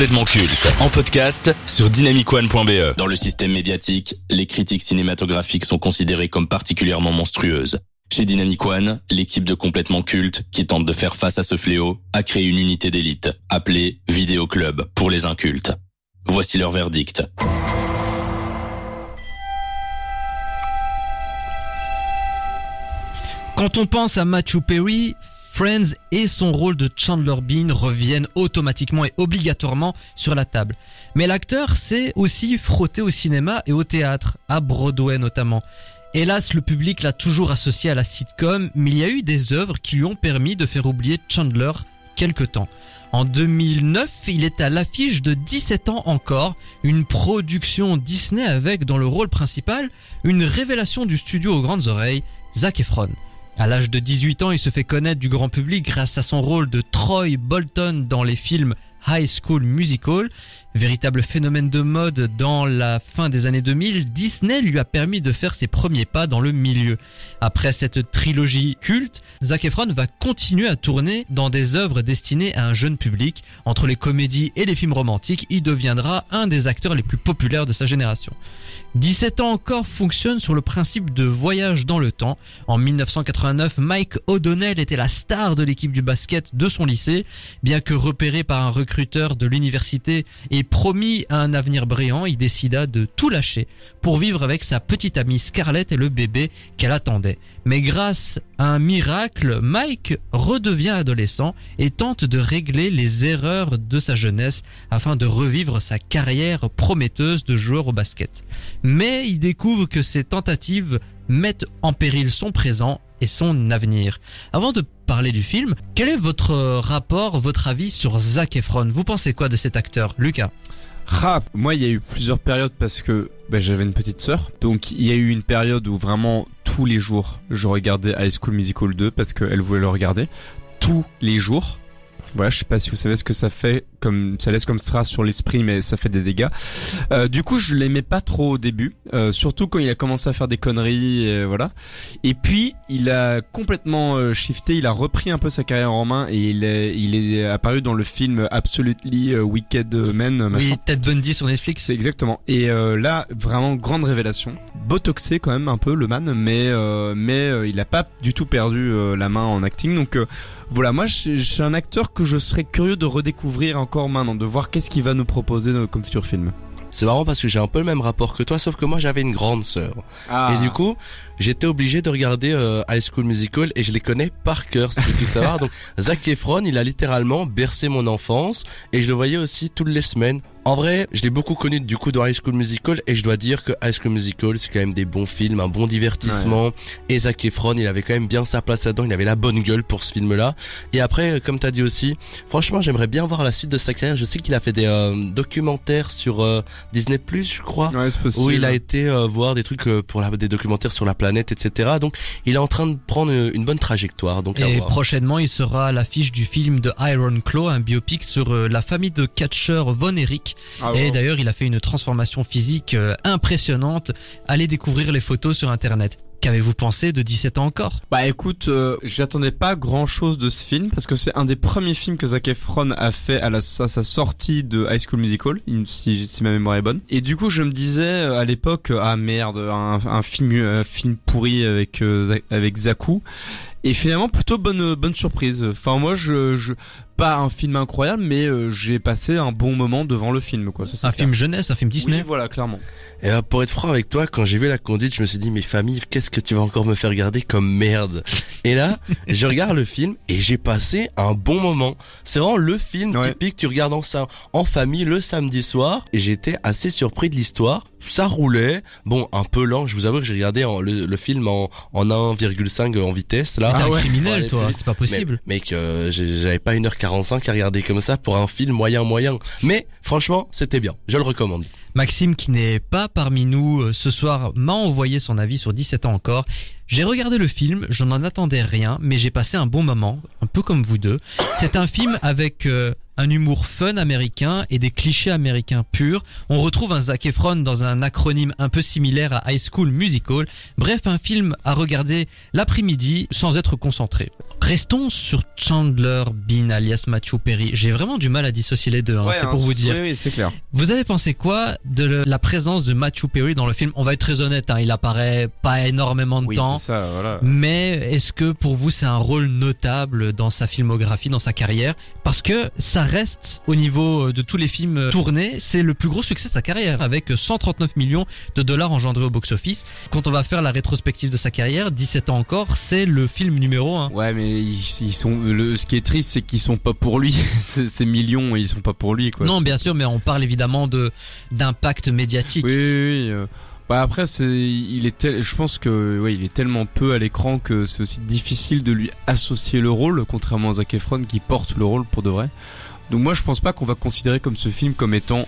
Complètement culte en podcast sur dynamicone.be. Dans le système médiatique, les critiques cinématographiques sont considérées comme particulièrement monstrueuses. Chez Dynamic One, l'équipe de complètement culte, qui tente de faire face à ce fléau, a créé une unité d'élite, appelée Vidéo Club, pour les incultes. Voici leur verdict. Quand on pense à Matthew Perry, Friends et son rôle de Chandler Bean reviennent automatiquement et obligatoirement sur la table. Mais l'acteur s'est aussi frotté au cinéma et au théâtre, à Broadway notamment. Hélas, le public l'a toujours associé à la sitcom, mais il y a eu des œuvres qui lui ont permis de faire oublier Chandler quelque temps. En 2009, il est à l'affiche de 17 ans encore, une production Disney avec dans le rôle principal une révélation du studio aux grandes oreilles, Zac Efron. À l'âge de 18 ans, il se fait connaître du grand public grâce à son rôle de Troy Bolton dans les films High School Musical. Véritable phénomène de mode dans la fin des années 2000, Disney lui a permis de faire ses premiers pas dans le milieu. Après cette trilogie culte, Zac Efron va continuer à tourner dans des œuvres destinées à un jeune public. Entre les comédies et les films romantiques, il deviendra un des acteurs les plus populaires de sa génération. 17 ans encore fonctionne sur le principe de voyage dans le temps. En 1989, Mike O'Donnell était la star de l'équipe du basket de son lycée. Bien que repéré par un recruteur de l'université et promis à un avenir brillant, il décida de tout lâcher pour vivre avec sa petite amie Scarlett et le bébé qu'elle attendait. Mais grâce à un miracle, Mike redevient adolescent et tente de régler les erreurs de sa jeunesse afin de revivre sa carrière prometteuse de joueur au basket. Mais il découvre que ces tentatives mettent en péril son présent et son avenir. Avant de parler du film, quel est votre rapport, votre avis sur Zac Efron? Vous pensez quoi de cet acteur, Lucas? Ah, moi il y a eu plusieurs périodes parce que bah, j'avais une petite sœur, donc il y a eu une période où vraiment tous les jours je regardais High School Musical 2 parce qu'elle voulait le regarder tous les jours. Voilà, je sais pas si vous savez ce que ça fait, comme ça laisse comme trace sur l'esprit, mais ça fait des dégâts. Euh, du coup, je l'aimais pas trop au début, euh, surtout quand il a commencé à faire des conneries, et voilà. Et puis, il a complètement euh, shifté, il a repris un peu sa carrière en main et il est, il est apparu dans le film Absolutely euh, Wicked Men. Machin. Oui, Ted Bundy sur Netflix. C'est exactement. Et euh, là, vraiment grande révélation. Botoxé quand même un peu le man, mais euh, mais euh, il a pas du tout perdu euh, la main en acting. Donc euh, voilà, moi je je suis un acteur que je serais curieux de redécouvrir encore maintenant, de voir qu'est-ce qu'il va nous proposer comme futur film. C'est marrant parce que j'ai un peu le même rapport que toi, sauf que moi j'avais une grande sœur. Ah. Et du coup, j'étais obligé de regarder euh, High School Musical et je les connais par cœur, si tu veux tout savoir. Donc Zac Efron, il a littéralement bercé mon enfance et je le voyais aussi toutes les semaines. En vrai, je l'ai beaucoup connu du coup dans High School Musical et je dois dire que High School Musical c'est quand même des bons films, un bon divertissement. Et Zac Efron, il avait quand même bien sa place là-dedans, il avait la bonne gueule pour ce film-là. Et après, euh, comme t'as dit aussi, franchement, j'aimerais bien voir la suite de sa carrière. Je sais qu'il a fait des euh, documentaires sur euh, Disney Plus, je crois. Ouais, c'est possible. où il a été euh, voir des trucs euh, pour la, des documentaires sur la planète, etc. Donc, il est en train de prendre euh, une bonne trajectoire. Donc, Et prochainement, il sera à l'affiche du film de Iron Claw, un biopic sur euh, la famille de catcheurs Von Erich. Ah, Et wow. d'ailleurs, il a fait une transformation physique euh, impressionnante. Allez découvrir les photos sur Internet. Qu'avez-vous pensé de 17 ans encore? Bah écoute, euh, j'attendais pas grand chose de ce film parce que c'est un des premiers films que Zac Efron a fait à, la, à sa sortie de High School Musical, si, si ma mémoire est bonne. Et du coup, je me disais euh, à l'époque, ah merde, un, un film, un film pourri avec euh, avec Zaku. Et finalement, plutôt bonne bonne surprise. Enfin moi, je, je pas un film incroyable, mais euh, j'ai passé un bon moment devant le film, quoi. Ça, c'est Un clair. film jeunesse, un film Disney Oui, voilà, clairement. Et euh, pour être franc avec toi, quand j'ai vu la conduite, je me suis dit, mais famille, qu'est-ce que tu vas encore me faire regarder comme merde? Et là, je regarde le film et j'ai passé un bon moment. C'est vraiment le film Ouais. typique, tu regardes en, ça, en famille le samedi soir. Et j'étais assez surpris de l'histoire. Ça roulait, bon, un peu lent. Je vous avoue que j'ai regardé en- le, le film en, en 1,5 en vitesse là. Ah un ouais. criminel, toi, c'est pas possible. Mais, mec, euh, j'avais pas 1h45 à regarder comme ça pour un film moyen moyen. Mais franchement, c'était bien. Je le recommande. Maxime, qui n'est pas parmi nous euh, ce soir, m'a envoyé son avis sur 17 ans encore. J'ai regardé le film, je n'en attendais rien, mais j'ai passé un bon moment, un peu comme vous deux. C'est un film avec euh, un humour fun américain et des clichés américains purs. On retrouve un Zac Efron dans un acronyme un peu similaire à High School Musical. Bref, un film à regarder l'après-midi sans être concentré. Restons sur Chandler Bean alias Matthew Perry. J'ai vraiment du mal à dissocier les deux, hein, c'est pour vous dire. Oui, oui, c'est clair. Vous avez pensé quoi de le- la présence de Matthew Perry dans le film? On va être très honnête, hein, il apparaît pas énormément de Oui, temps. c'est ça, voilà. Mais est-ce que pour vous c'est un rôle notable dans sa filmographie, dans sa carrière? Parce que ça reste au niveau euh, de tous les films euh, tournés, c'est le plus gros succès de sa carrière avec 139 millions de dollars engendrés au box-office. Quand on va faire la rétrospective de sa carrière, 17 ans encore, c'est le film numéro 1. Ouais, mais ils, ils sont. Le, ce qui est triste, c'est qu'ils sont pas pour lui. ces millions, ils sont pas pour lui, quoi. Non, bien sûr, mais on parle évidemment de d'impact médiatique. Oui, oui, oui. euh. Bah après, c'est, il est, tel- je pense que, ouais, il est tellement peu à l'écran que c'est aussi difficile de lui associer le rôle, contrairement à Zac Efron qui porte le rôle pour de vrai. Donc moi, je pense pas qu'on va considérer comme ce film comme étant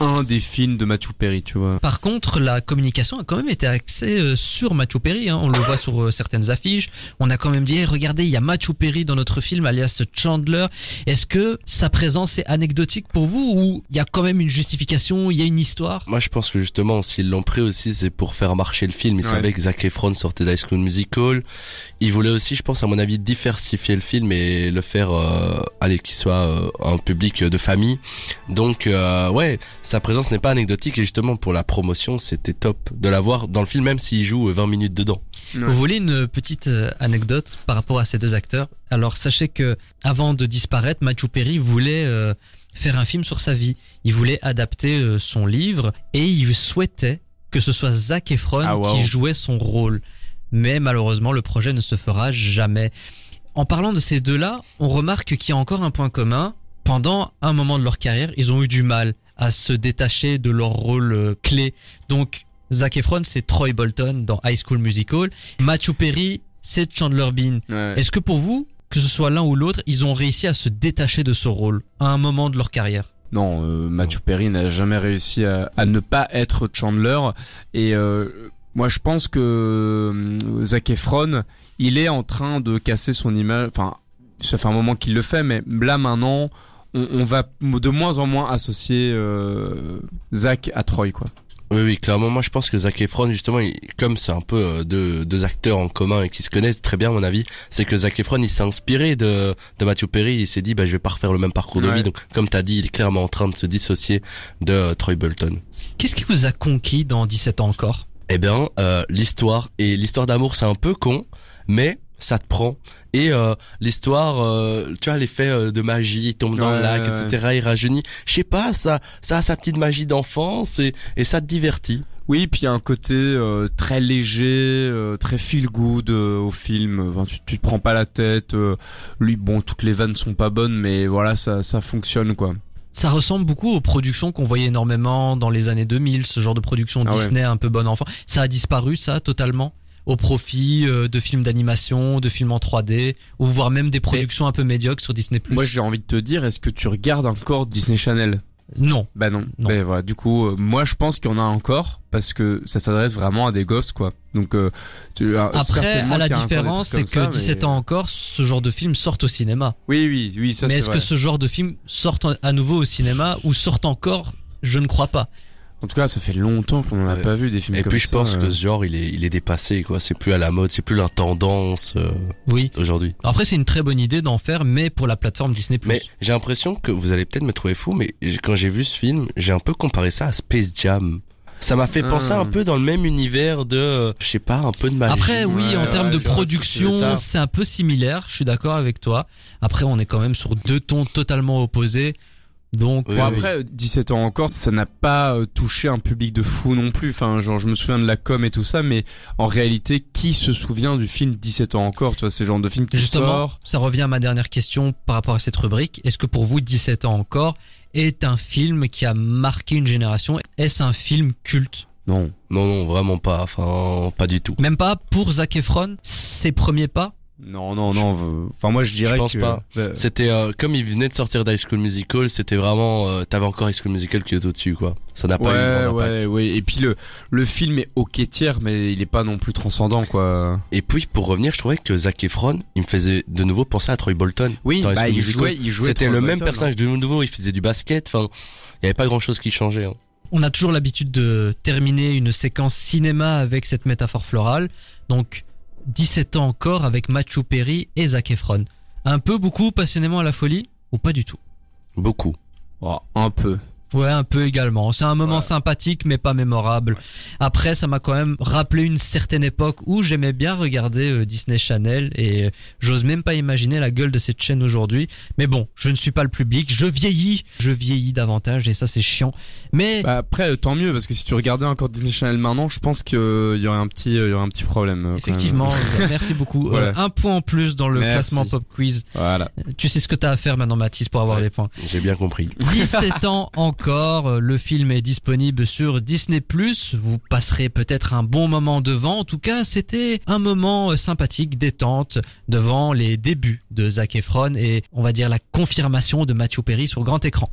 un des films de Matthew Perry, tu vois. Par contre, la communication a quand même été axée euh, sur Matthew Perry. Hein. On le voit sur euh, certaines affiches. On a quand même dit, Eh, regardez, il y a Matthew Perry dans notre film, alias Chandler. Est-ce que sa présence est anecdotique pour vous ou il y a quand même une justification, il y a une histoire? Moi, je pense que justement, s'ils l'ont pris aussi, c'est pour faire marcher le film. Ils Ouais. savaient que Zac Efron sortait d'High School Musical. Ils voulaient aussi, je pense, à mon avis, diversifier le film et le faire, euh, allez, qu'il soit euh, un public de famille. Donc, euh, ouais, sa présence n'est pas anecdotique et justement, pour la promotion, c'était top de la voir dans le film, même s'il joue euh, 20 minutes dedans. Ouais. Vous voulez une petite euh, anecdote par rapport à ces deux acteurs? Alors sachez que avant de disparaître, Matthew Perry voulait euh, faire un film sur sa vie. Il voulait adapter euh, son livre et il souhaitait que ce soit Zac Efron Ah, wow. qui jouait son rôle. Mais malheureusement, le projet ne se fera jamais. En parlant de ces deux-là, on remarque qu'il y a encore un point commun. Pendant un moment de leur carrière, ils ont eu du mal à se détacher de leur rôle euh, clé. Donc, Zac Efron, c'est Troy Bolton dans High School Musical. Matthew Perry, c'est Chandler Bean. Ouais. Est-ce que pour vous, que ce soit l'un ou l'autre, ils ont réussi à se détacher de ce rôle à un moment de leur carrière? Non, euh, Matthew Perry n'a jamais réussi à, à ne pas être Chandler. Et euh, moi, je pense que euh, Zac Efron, il est en train de casser son image. Enfin, ça fait un moment qu'il le fait, mais là maintenant, on, on va de moins en moins associer euh, Zac à Troy, quoi. Oui, oui, clairement. Moi, je pense que Zac Efron, justement, il- comme c'est un peu euh, deux, deux acteurs en commun et qui se connaissent très bien, à mon avis, c'est que Zac Efron, il s'est inspiré de, de Matthew Perry. Il s'est dit, bah, je vais pas refaire le même parcours de vie. Donc, comme t'as dit, il est clairement en train de se dissocier de euh, Troy Bolton. Qu'est-ce qui vous a conquis dans 17 ans encore? Eh bien, euh, l'histoire et l'histoire d'amour, c'est un peu con, mais ça te prend. Et euh, l'histoire, euh, tu vois, l'effet euh, de magie, il tombe dans le lac, ouais. etc. Il rajeunit. Je sais pas, ça, ça a sa petite magie d'enfance et, et ça te divertit. Oui, puis il y a un côté euh, très léger, euh, très feel good euh, au film. Enfin, tu, tu te prends pas la tête. euh, lui, bon, toutes les vannes sont pas bonnes, mais voilà, ça, ça fonctionne quoi. Ça ressemble beaucoup aux productions qu'on voyait énormément dans les années 2000, ce genre de production Ah ouais. Disney un peu bon enfant. Ça a disparu, ça, totalement? Au profit euh, de films d'animation, de films en 3D, ou voire même des productions un peu médiocres sur Disney+. Moi, j'ai envie de te dire, est-ce que tu regardes encore Disney Channel? Non. Bah non. Non. Ben voilà, du coup, euh, moi je pense qu'il y en a encore parce que ça s'adresse vraiment à des gosses quoi. Donc euh, tu, euh, Après, à la différence, c'est que comme ça, 17 mais- ans encore, ce genre de film sortent au cinéma. Oui, oui, oui, ça mais est-ce que ce genre de film sortent à nouveau au cinéma ou sortent encore? Je ne crois pas. En tout cas, ça fait longtemps qu'on en a Ouais. pas vu des films Et comme puis je ça, pense euh. que ce genre il est il est dépassé quoi, c'est plus à la mode, c'est plus la tendance euh, Oui. aujourd'hui. Après, c'est une très bonne idée d'en faire, mais pour la plateforme Disney+. Mais j'ai l'impression que vous allez peut-être me trouver fou, mais quand j'ai vu ce film, j'ai un peu comparé ça à Space Jam. Ça m'a fait Ah. penser un peu dans le même univers de, euh, je sais pas, un peu de magie. Après, oui, Ouais, en ouais, termes de production, c'est un peu similaire. Je suis d'accord avec toi. Après, on est quand même sur deux tons totalement opposés. Donc, Oui, Bon oui. après 17 ans encore, ça n'a pas euh, touché un public de fou non plus. Enfin, genre je me souviens de la com et tout ça, mais en réalité, qui se souvient du film 17 ans encore Tu vois, c'est le genre de film qui justement, sort. ça revient à ma dernière question par rapport à cette rubrique. Est-ce que pour vous, 17 ans encore est un film qui a marqué une génération? Est-ce un film culte? Non. Non, non, vraiment pas. Enfin, pas du tout. Même pas pour Zac Efron, ses premiers pas? Non, non, non. Enfin, moi je dirais Je pense que pas. C'était euh, comme il venait de sortir d'High School Musical, c'était vraiment, euh, t'avais encore High School Musical qui est au-dessus, quoi. Ça n'a pas eu Ouais, grand impact. ouais, ouais. Et puis le le film est ok tiers, mais il est pas non plus transcendant, quoi. Et puis pour revenir, je trouvais que Zac Efron, il me faisait de nouveau penser à Troy Bolton. Oui, bah, il jouait, il jouait. C'était le même Bolton, personnage de nouveau. Il faisait du basket. Enfin, il y avait pas grand chose qui changeait. hein. On a toujours l'habitude de terminer une séquence cinéma avec cette métaphore florale. Donc, 17 ans encore avec Matthew Perry et Zac Efron. Un peu, beaucoup, passionnément à la folie ou pas du tout? Beaucoup. Oh, un peu. Ouais, un peu également. C'est un moment Ouais. sympathique, mais pas mémorable. Après, ça m'a quand même rappelé une certaine époque où j'aimais bien regarder euh, Disney Channel et euh, j'ose même pas imaginer la gueule de cette chaîne aujourd'hui. Mais bon, je ne suis pas le public. Je vieillis, je vieillis davantage et ça c'est chiant. Mais Bah après, euh, tant mieux parce que si tu regardais encore Disney Channel maintenant, je pense qu'il y aurait un petit, euh, il y aurait un petit problème. euh, effectivement, merci beaucoup. Voilà. Euh, un point en plus dans le Merci. classement Pop Quiz. Voilà. Tu sais ce que t'as à faire maintenant, Mathis, pour avoir Ouais. des points. J'ai bien compris. 17 ans encore, le film est disponible sur Disney+. Vous passerez peut-être un bon moment devant. En tout cas, c'était un moment euh, sympathique, détente, devant les débuts de Zac Efron et on va dire la confirmation de Matthew Perry sur grand écran.